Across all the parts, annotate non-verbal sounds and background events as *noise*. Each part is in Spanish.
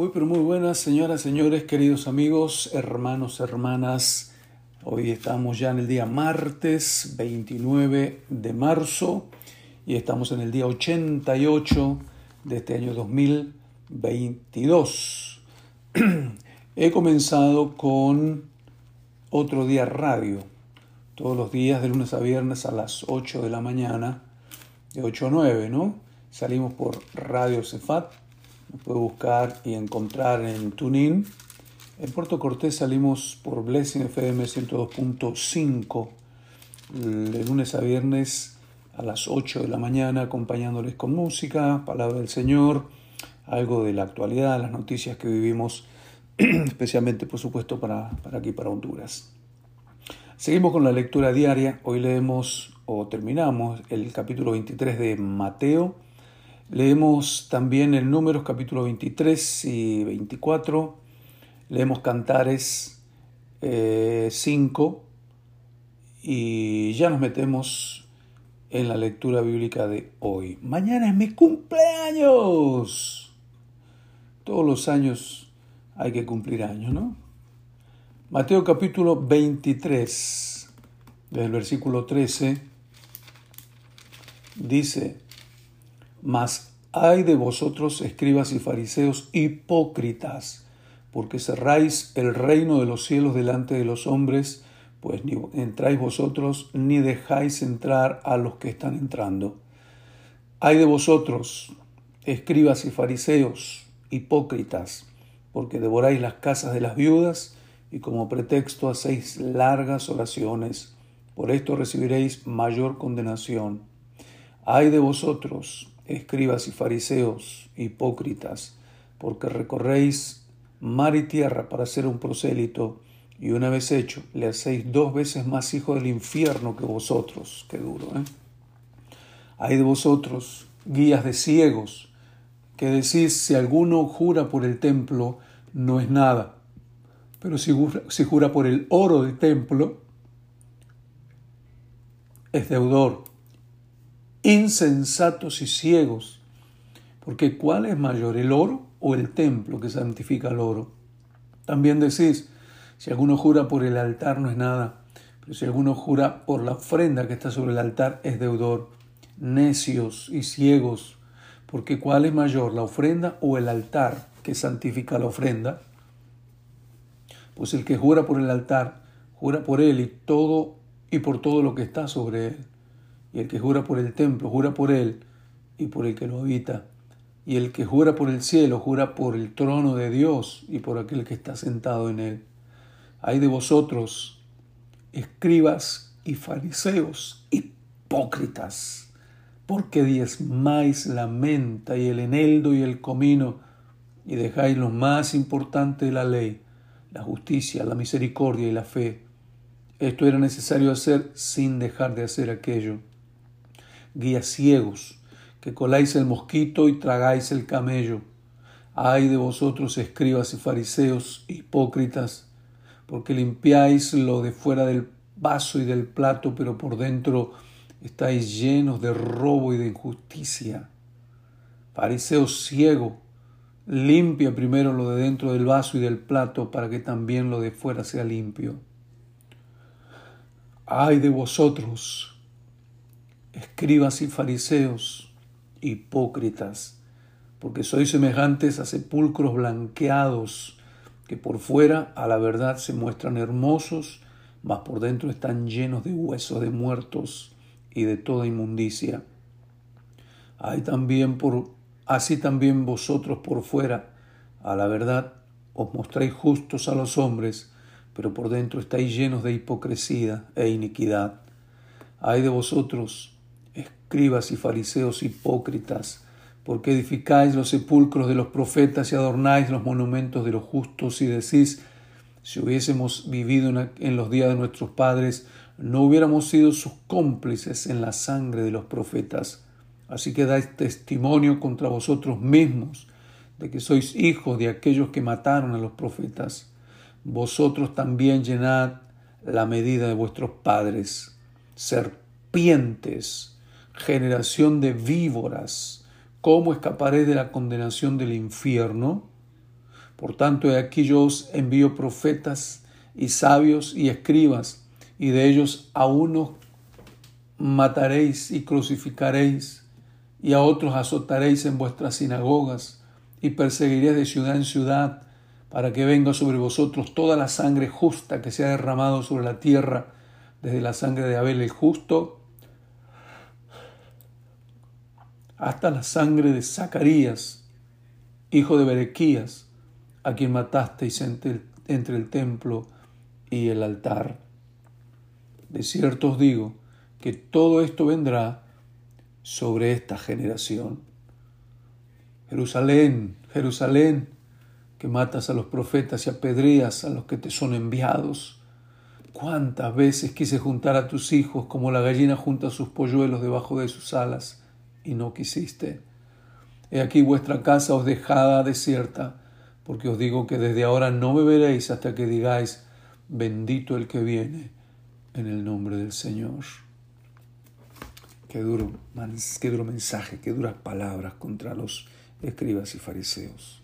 Muy pero muy buenas señoras, señores, queridos amigos, hermanos, hermanas. Hoy estamos ya en el día martes 29 de marzo y estamos en el día 88 de este año 2022. *clears throat* He comenzado con otro día radio, todos los días de lunes a viernes a las 8 de la mañana, de 8 a 9, ¿no? Salimos por Radio Cefat nos puede buscar y encontrar en TuneIn. En Puerto Cortés salimos por Blessing FM 102.5 de lunes a viernes a las 8 de la mañana acompañándoles con música, palabra del Señor, algo de la actualidad, las noticias que vivimos, *clears throat* especialmente por supuesto para, para aquí, para Honduras. Seguimos con la lectura diaria. Hoy leemos o terminamos el capítulo 23 de Mateo Leemos también el Números capítulo 23 y 24. Leemos Cantares 5 eh, y ya nos metemos en la lectura bíblica de hoy. Mañana es mi cumpleaños. Todos los años hay que cumplir años, ¿no? Mateo capítulo 23, del versículo 13, dice, mas hay de vosotros, escribas y fariseos, hipócritas, porque cerráis el reino de los cielos delante de los hombres, pues ni entráis vosotros, ni dejáis entrar a los que están entrando. Hay de vosotros, escribas y fariseos, hipócritas, porque devoráis las casas de las viudas, y como pretexto hacéis largas oraciones. Por esto recibiréis mayor condenación. Hay de vosotros, escribas y fariseos, hipócritas, porque recorréis mar y tierra para ser un prosélito, y una vez hecho, le hacéis dos veces más hijo del infierno que vosotros. Qué duro, ¿eh? Hay de vosotros, guías de ciegos, que decís, si alguno jura por el templo, no es nada, pero si jura, si jura por el oro del templo, es deudor insensatos y ciegos, porque ¿cuál es mayor, el oro o el templo que santifica el oro? También decís, si alguno jura por el altar no es nada, pero si alguno jura por la ofrenda que está sobre el altar es deudor. Necios y ciegos, porque ¿cuál es mayor, la ofrenda o el altar que santifica la ofrenda? Pues el que jura por el altar, jura por él y todo y por todo lo que está sobre él. Y el que jura por el templo, jura por él y por el que lo habita. Y el que jura por el cielo, jura por el trono de Dios y por aquel que está sentado en él. Hay de vosotros, escribas y fariseos, hipócritas, porque diezmáis la menta y el eneldo y el comino, y dejáis lo más importante de la ley, la justicia, la misericordia y la fe. Esto era necesario hacer sin dejar de hacer aquello guías ciegos, que coláis el mosquito y tragáis el camello. Ay de vosotros, escribas y fariseos, hipócritas, porque limpiáis lo de fuera del vaso y del plato, pero por dentro estáis llenos de robo y de injusticia. Fariseo ciego, limpia primero lo de dentro del vaso y del plato para que también lo de fuera sea limpio. Ay de vosotros, escribas y fariseos, hipócritas, porque sois semejantes a sepulcros blanqueados, que por fuera a la verdad se muestran hermosos, mas por dentro están llenos de huesos de muertos y de toda inmundicia. Hay también por, así también vosotros por fuera, a la verdad, os mostráis justos a los hombres, pero por dentro estáis llenos de hipocresía e iniquidad. Hay de vosotros, escribas y fariseos hipócritas, porque edificáis los sepulcros de los profetas y adornáis los monumentos de los justos y decís, si hubiésemos vivido en los días de nuestros padres, no hubiéramos sido sus cómplices en la sangre de los profetas. Así que dais testimonio contra vosotros mismos de que sois hijos de aquellos que mataron a los profetas. Vosotros también llenad la medida de vuestros padres, serpientes generación de víboras, ¿cómo escaparé de la condenación del infierno? Por tanto, aquí yo os envío profetas y sabios y escribas, y de ellos a unos mataréis y crucificaréis, y a otros azotaréis en vuestras sinagogas, y perseguiréis de ciudad en ciudad, para que venga sobre vosotros toda la sangre justa que se ha derramado sobre la tierra, desde la sangre de Abel el justo, hasta la sangre de Zacarías, hijo de Berequías, a quien matasteis entre el, templo y el altar. De cierto os digo que todo esto vendrá sobre esta generación. Jerusalén, Jerusalén, que matas a los profetas y apedreas a los que te son enviados. Cuántas veces quise juntar a tus hijos como la gallina junta sus polluelos debajo de sus alas y no quisiste. He aquí vuestra casa os dejada desierta, porque os digo que desde ahora no me veréis hasta que digáis, bendito el que viene en el nombre del Señor. Qué duro, qué duro mensaje, qué duras palabras contra los escribas y fariseos.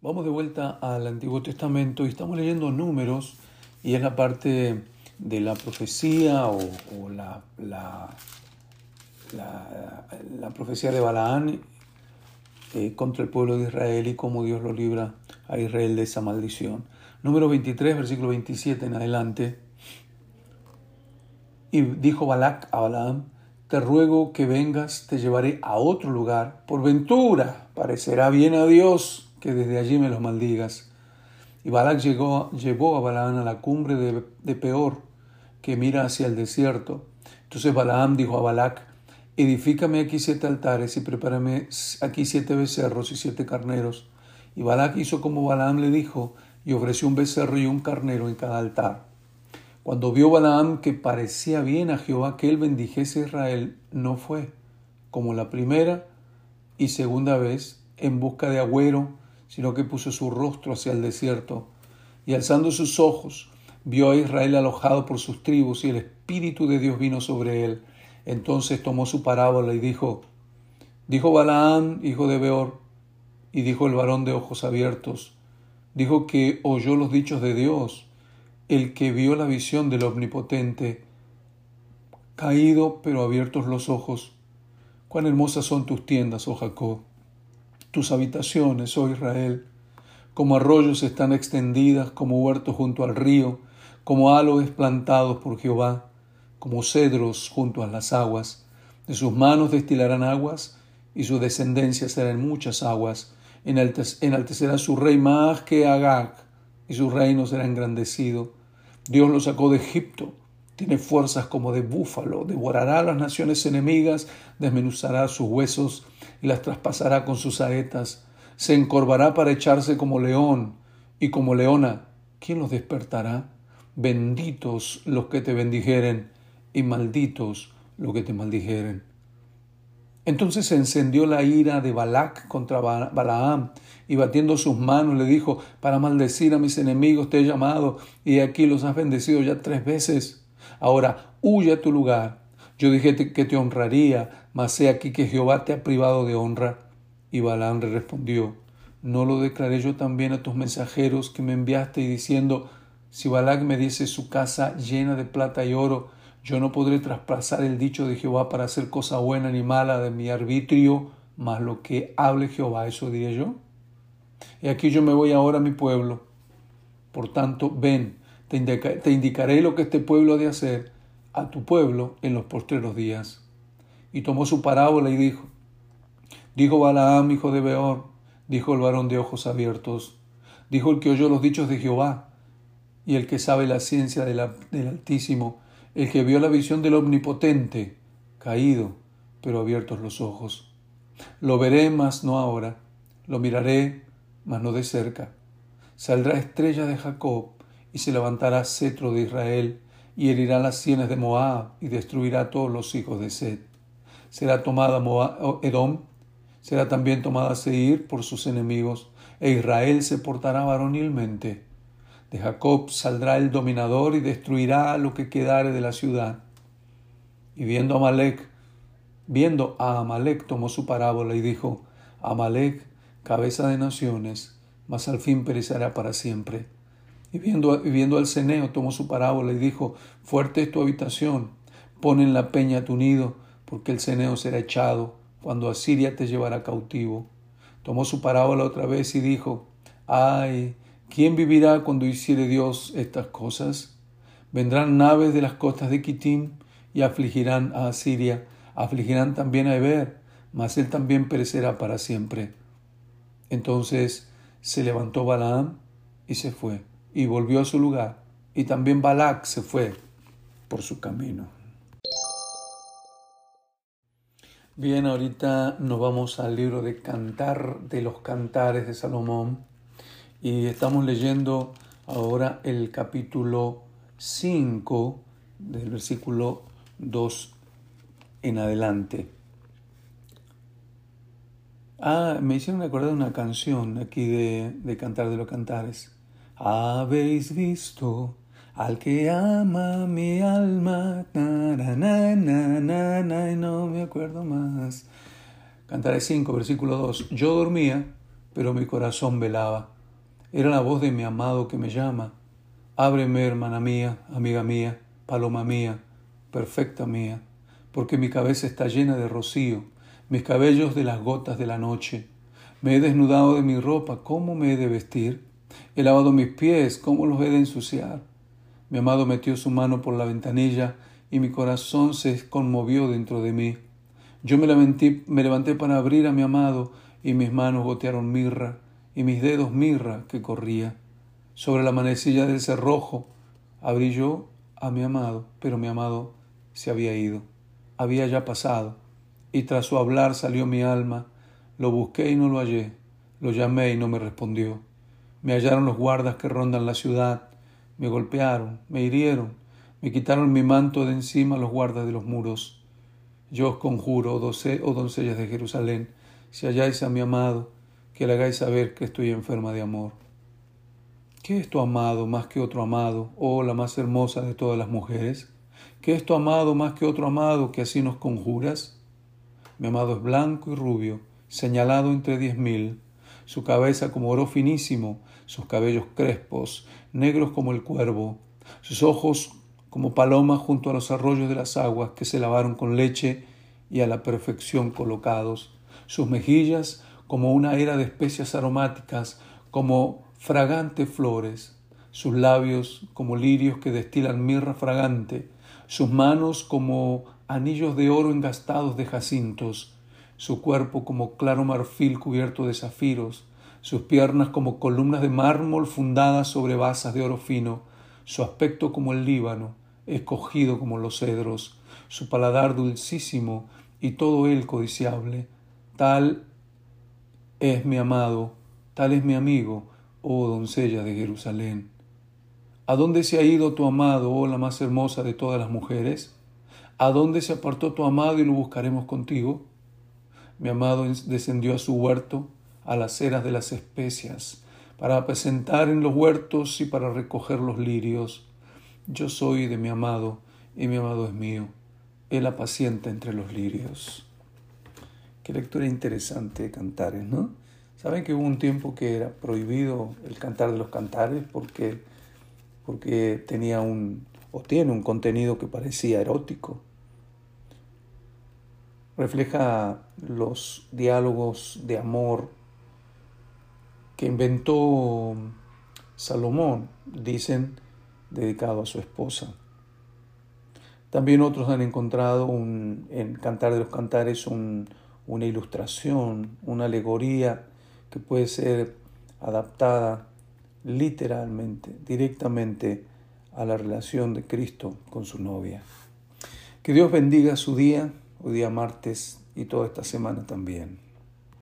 Vamos de vuelta al Antiguo Testamento y estamos leyendo números y es la parte de la profecía o, la, la, la, profecía de Balaán eh, contra el pueblo de Israel y cómo Dios lo libra a Israel de esa maldición. Número 23, versículo 27 en adelante. Y dijo Balac a Balaam, te ruego que vengas, te llevaré a otro lugar. Por ventura, parecerá bien a Dios que desde allí me los maldigas. Y Balac llegó, llevó a Balaam a la cumbre de, de Peor, que mira hacia el desierto. Entonces Balaam dijo a Balac, edifícame aquí siete altares y prepárame aquí siete becerros y siete carneros. Y Balac hizo como Balaam le dijo, y ofreció un becerro y un carnero en cada altar. Cuando vio Balaam que parecía bien a Jehová que él bendijese a Israel, no fue, como la primera y segunda vez, en busca de agüero, sino que puso su rostro hacia el desierto, y alzando sus ojos, vio a Israel alojado por sus tribus y el Espíritu de Dios vino sobre él. Entonces tomó su parábola y dijo, dijo Balaam, hijo de Beor, y dijo el varón de ojos abiertos, dijo que oyó los dichos de Dios, el que vio la visión del Omnipotente, caído pero abiertos los ojos. Cuán hermosas son tus tiendas, oh Jacob, tus habitaciones, oh Israel, como arroyos están extendidas, como huertos junto al río, como aloes plantados por Jehová, como cedros junto a las aguas. De sus manos destilarán aguas, y su descendencia será en muchas aguas. Enaltecerá su rey más que Agag, y su reino será engrandecido. Dios lo sacó de Egipto, tiene fuerzas como de búfalo, devorará a las naciones enemigas, desmenuzará sus huesos y las traspasará con sus saetas. Se encorvará para echarse como león, y como leona, ¿quién los despertará? Benditos los que te bendijeren y malditos los que te maldijeren. Entonces se encendió la ira de Balac contra Balaam y batiendo sus manos le dijo, para maldecir a mis enemigos te he llamado y aquí los has bendecido ya tres veces. Ahora huye a tu lugar. Yo dije que te honraría, mas he aquí que Jehová te ha privado de honra. Y Balaam le respondió, ¿no lo declaré yo también a tus mensajeros que me enviaste y diciendo, si Balac me diese su casa llena de plata y oro, yo no podré traspasar el dicho de Jehová para hacer cosa buena ni mala de mi arbitrio, mas lo que hable Jehová, eso diré yo. Y aquí yo me voy ahora a mi pueblo. Por tanto, ven, te, te indicaré lo que este pueblo ha de hacer a tu pueblo en los postreros días. Y tomó su parábola y dijo, dijo Balaam, hijo de Beor, dijo el varón de ojos abiertos, dijo el que oyó los dichos de Jehová, y el que sabe la ciencia del Altísimo, el que vio la visión del Omnipotente, caído, pero abiertos los ojos. Lo veré, mas no ahora, lo miraré, mas no de cerca. Saldrá estrella de Jacob, y se levantará cetro de Israel, y herirá las sienes de Moab, y destruirá a todos los hijos de Sed. Será tomada Moab, Edom, será también tomada Seir por sus enemigos, e Israel se portará varonilmente de Jacob saldrá el dominador y destruirá lo que quedare de la ciudad. Y viendo a Amalek, viendo a Amalek, tomó su parábola y dijo, Amalek cabeza de naciones, mas al fin perecerá para siempre. Y viendo, viendo al ceneo, tomó su parábola y dijo, fuerte es tu habitación, pon en la peña tu nido, porque el ceneo será echado, cuando Asiria te llevará cautivo. Tomó su parábola otra vez y dijo, ay, ¿quién vivirá cuando hiciere Dios estas cosas? Vendrán naves de las costas de Kitim y afligirán a Asiria, afligirán también a Eber, mas él también perecerá para siempre. Entonces se levantó Balaam y se fue y volvió a su lugar, y también Balac se fue por su camino. Bien, ahorita nos vamos al libro de Cantar de los Cantares de Salomón y estamos leyendo ahora el capítulo 5 del versículo 2 en adelante. Ah, me hicieron acordar una canción aquí de, de Cantar de los Cantares. Habéis visto al que ama mi alma, na, na, no me acuerdo más. Cantaré 5, versículo 2. Yo dormía, pero mi corazón velaba. Era la voz de mi amado que me llama. Ábreme, hermana mía, amiga mía, paloma mía, perfecta mía, porque mi cabeza está llena de rocío, mis cabellos de las gotas de la noche. Me he desnudado de mi ropa, ¿cómo me he de vestir? He lavado mis pies, ¿cómo los he de ensuciar? Mi amado metió su mano por la ventanilla y mi corazón se conmovió dentro de mí. Yo me levanté, me levanté para abrir a mi amado y mis manos gotearon mirra y mis dedos mirra que corría. Sobre la manecilla del cerrojo abrí yo a mi amado, pero mi amado se había ido, había ya pasado, y tras su hablar salió mi alma, lo busqué y no lo hallé, lo llamé y no me respondió. Me hallaron los guardas que rondan la ciudad, me golpearon, me hirieron, me quitaron mi manto de encima los guardas de los muros. Yo os conjuro, oh, doncellas de Jerusalén, si halláis a mi amado, que le hagáis saber que estoy enferma de amor. ¿Qué es tu amado más que otro amado, oh la más hermosa de todas las mujeres? ¿Qué es tu amado más que otro amado que así nos conjuras? Mi amado es blanco y rubio, señalado entre diez mil, su cabeza como oro finísimo, sus cabellos crespos, negros como el cuervo, sus ojos como palomas junto a los arroyos de las aguas que se lavaron con leche y a la perfección colocados, sus mejillas como una era de especias aromáticas, como fragantes flores, sus labios como lirios que destilan mirra fragante, sus manos como anillos de oro engastados de jacintos, su cuerpo como claro marfil cubierto de zafiros, sus piernas como columnas de mármol fundadas sobre basas de oro fino, su aspecto como el Líbano, escogido como los cedros, su paladar dulcísimo y todo él codiciable. Tal es mi amado, tal es mi amigo, oh doncella de Jerusalén. ¿A dónde se ha ido tu amado, oh la más hermosa de todas las mujeres? ¿A dónde se apartó tu amado y lo buscaremos contigo? Mi amado descendió a su huerto, a las eras de las especias, para apacentar en los huertos y para recoger los lirios. Yo soy de mi amado, y mi amado es mío. Él apacienta entre los lirios. Qué lectura interesante de cantares, ¿no? Saben que hubo un tiempo que era prohibido el cantar de los cantares porque, porque tenía un, o tiene un contenido que parecía erótico refleja los diálogos de amor que inventó Salomón, dicen, dedicado a su esposa. También otros han encontrado un, en Cantar de los Cantares una ilustración, una alegoría que puede ser adaptada literalmente, directamente a la relación de Cristo con su novia. Que Dios bendiga su día hoy día martes y toda esta semana también.